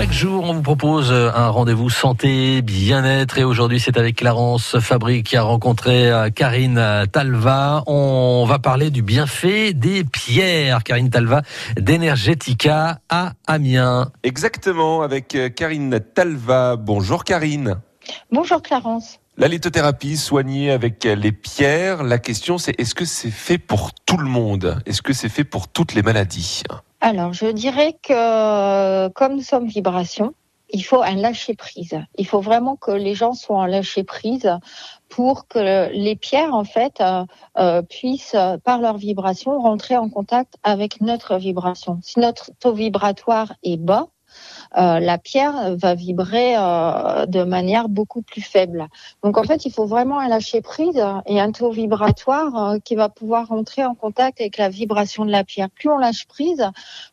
Chaque jour, on vous propose un rendez-vous santé, bien-être. Et aujourd'hui, c'est avec Clarence Fabry qui a rencontré euh, Karine Talva. On va parler du bienfait des pierres. Karine Talva d'Energetica à Amiens. Exactement, avec euh, Karine Talva. Bonjour Karine. Bonjour Clarence. La lithothérapie soignée avec les pierres, la question c'est est-ce que c'est fait pour tout le monde? Est-ce que c'est fait pour toutes les maladies? Alors, je dirais que comme nous sommes vibration, il faut un lâcher prise. Il faut vraiment que les gens soient en lâcher prise pour que les pierres en fait euh, euh, puissent par leur vibration rentrer en contact avec notre vibration. Si notre taux vibratoire est bas, euh, la pierre va vibrer euh, de manière beaucoup plus faible. Donc en fait, il faut vraiment un lâcher prise et un taux vibratoire euh, qui va pouvoir rentrer en contact avec la vibration de la pierre. Plus on lâche prise,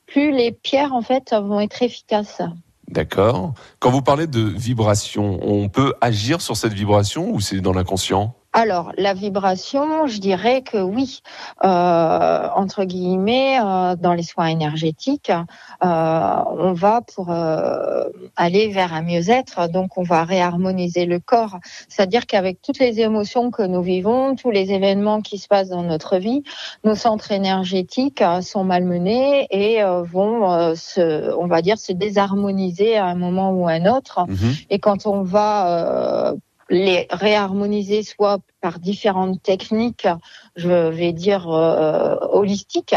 plus les pierres en fait vont être efficaces. D'accord. Quand vous parlez de vibration, on peut agir sur cette vibration ou c'est dans l'inconscient? Alors, la vibration, je dirais que oui, euh, entre guillemets, euh, dans les soins énergétiques, euh, on va pour euh, aller vers un mieux-être, donc on va réharmoniser le corps. C'est-à-dire qu'avec toutes les émotions que nous vivons, tous les événements qui se passent dans notre vie, nos centres énergétiques sont malmenés et vont se, on va dire, se désharmoniser à un moment ou à un autre. Mmh. Et quand on va les réharmoniser soit par différentes techniques, je vais dire euh, holistiques,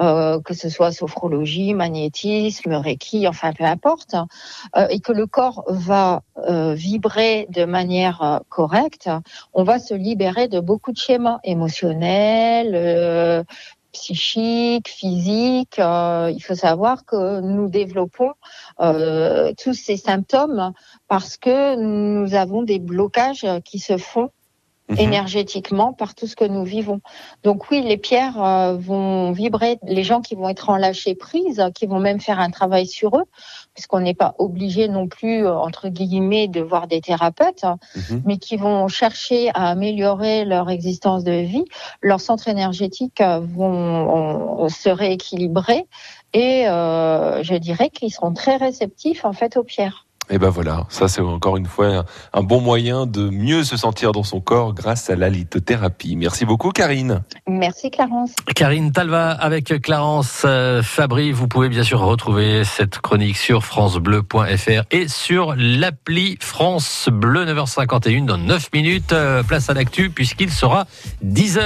euh, que ce soit sophrologie, magnétisme, reiki, enfin peu importe, euh, et que le corps va euh, vibrer de manière euh, correcte, on va se libérer de beaucoup de schémas émotionnels, psychique, physique. Euh, il faut savoir que nous développons euh, tous ces symptômes parce que nous avons des blocages qui se font Mhm. énergétiquement par tout ce que nous vivons. Donc oui, les pierres euh, vont vibrer, les gens qui vont être en lâcher prise, qui vont même faire un travail sur eux, puisqu'on n'est pas obligé non plus, euh, entre guillemets, de voir des thérapeutes, mhm. mais qui vont chercher à améliorer leur existence de vie, leurs centres énergétiques euh, vont se rééquilibrer et euh, je dirais qu'ils seront très réceptifs en fait aux pierres. Et ben voilà, ça c'est encore une fois un bon moyen de mieux se sentir dans son corps grâce à la lithothérapie. Merci beaucoup Karine. Merci Clarence. Karine Talva avec Clarence euh, Fabry. Vous pouvez bien sûr retrouver cette chronique sur francebleu.fr et sur l'appli France Bleu 9h51 dans 9 minutes. Euh, place à l'actu puisqu'il sera 10h.